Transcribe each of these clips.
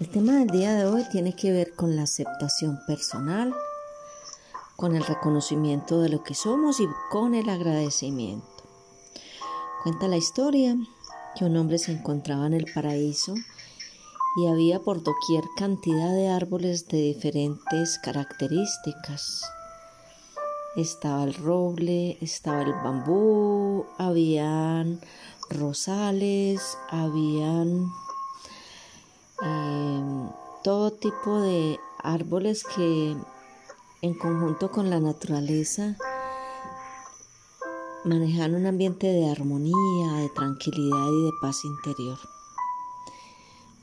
El tema del día de hoy tiene que ver con la aceptación personal, con el reconocimiento de lo que somos y con el agradecimiento. Cuenta la historia que un hombre se encontraba en el paraíso y había por doquier cantidad de árboles de diferentes características. Estaba el roble, estaba el bambú, habían rosales, habían em, todo tipo de árboles que en conjunto con la naturaleza manejan un ambiente de armonía, de tranquilidad y de paz interior.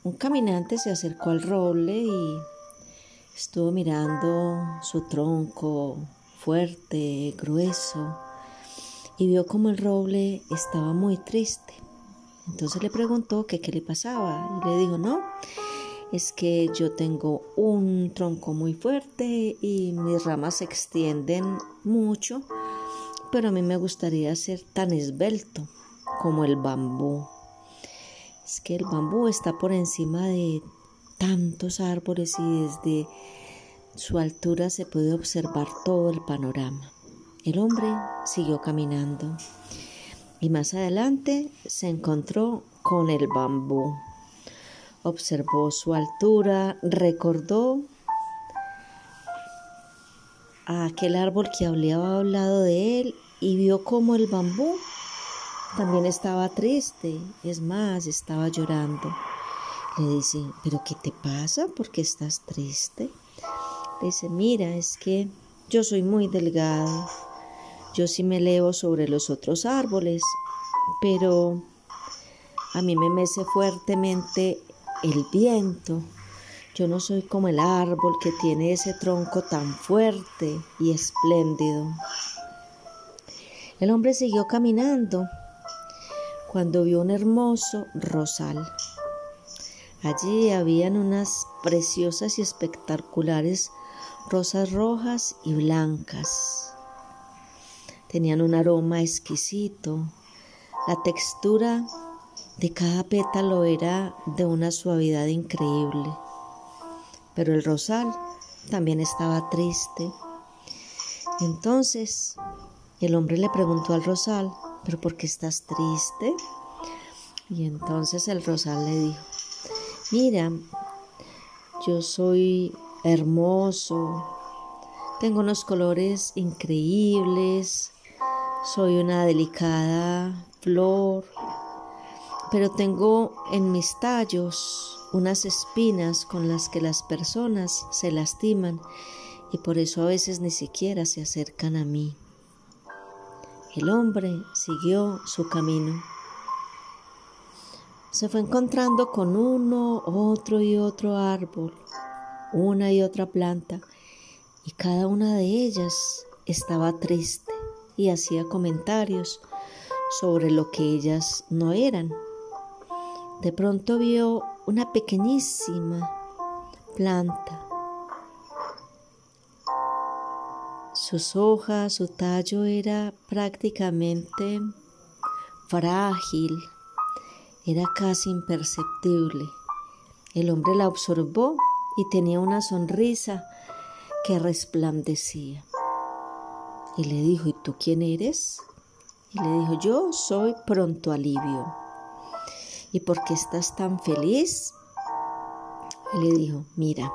Un caminante se acercó al roble y estuvo mirando su tronco fuerte, grueso, y vio como el roble estaba muy triste. Entonces le preguntó que qué le pasaba y le dijo, no, es que yo tengo un tronco muy fuerte y mis ramas se extienden mucho, pero a mí me gustaría ser tan esbelto como el bambú. Es que el bambú está por encima de tantos árboles y desde su altura se puede observar todo el panorama. El hombre siguió caminando y más adelante se encontró con el bambú. Observó su altura, recordó a aquel árbol que había hablado de él y vio como el bambú también estaba triste, es más, estaba llorando. Le dice, ¿pero qué te pasa? ¿Por qué estás triste? Le dice, mira, es que yo soy muy delgado yo sí me elevo sobre los otros árboles, pero a mí me mece fuertemente el viento. Yo no soy como el árbol que tiene ese tronco tan fuerte y espléndido. El hombre siguió caminando cuando vio un hermoso rosal. Allí habían unas preciosas y espectaculares rosas rojas y blancas tenían un aroma exquisito. La textura de cada pétalo era de una suavidad increíble. Pero el rosal también estaba triste. Entonces el hombre le preguntó al rosal, ¿pero por qué estás triste? Y entonces el rosal le dijo, mira, yo soy hermoso, tengo unos colores increíbles, soy una delicada flor, pero tengo en mis tallos unas espinas con las que las personas se lastiman y por eso a veces ni siquiera se acercan a mí. El hombre siguió su camino. Se fue encontrando con uno, otro y otro árbol, una y otra planta, y cada una de ellas estaba triste y hacía comentarios sobre lo que ellas no eran. De pronto vio una pequeñísima planta. Sus hojas, su tallo era prácticamente frágil, era casi imperceptible. El hombre la observó y tenía una sonrisa que resplandecía y le dijo, ¿y tú quién eres? Y le dijo, yo soy pronto alivio. ¿Y por qué estás tan feliz? Y le dijo, mira,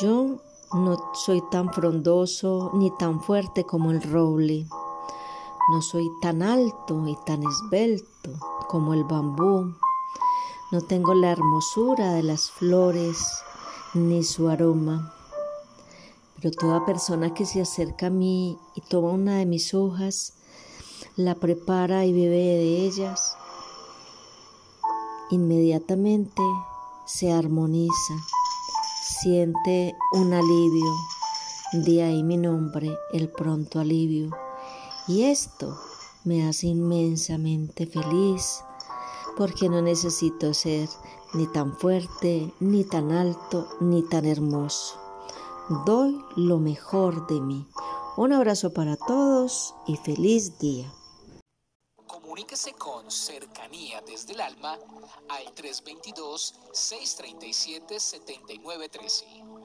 yo no soy tan frondoso ni tan fuerte como el roble. No soy tan alto y tan esbelto como el bambú. No tengo la hermosura de las flores ni su aroma. Pero toda persona que se acerca a mí y toma una de mis hojas, la prepara y bebe de ellas, inmediatamente se armoniza, siente un alivio. De ahí mi nombre, el pronto alivio. Y esto me hace inmensamente feliz porque no necesito ser ni tan fuerte, ni tan alto, ni tan hermoso. Doy lo mejor de mí. Un abrazo para todos y feliz día. Comuníquese con cercanía desde el alma al 322-637-7913.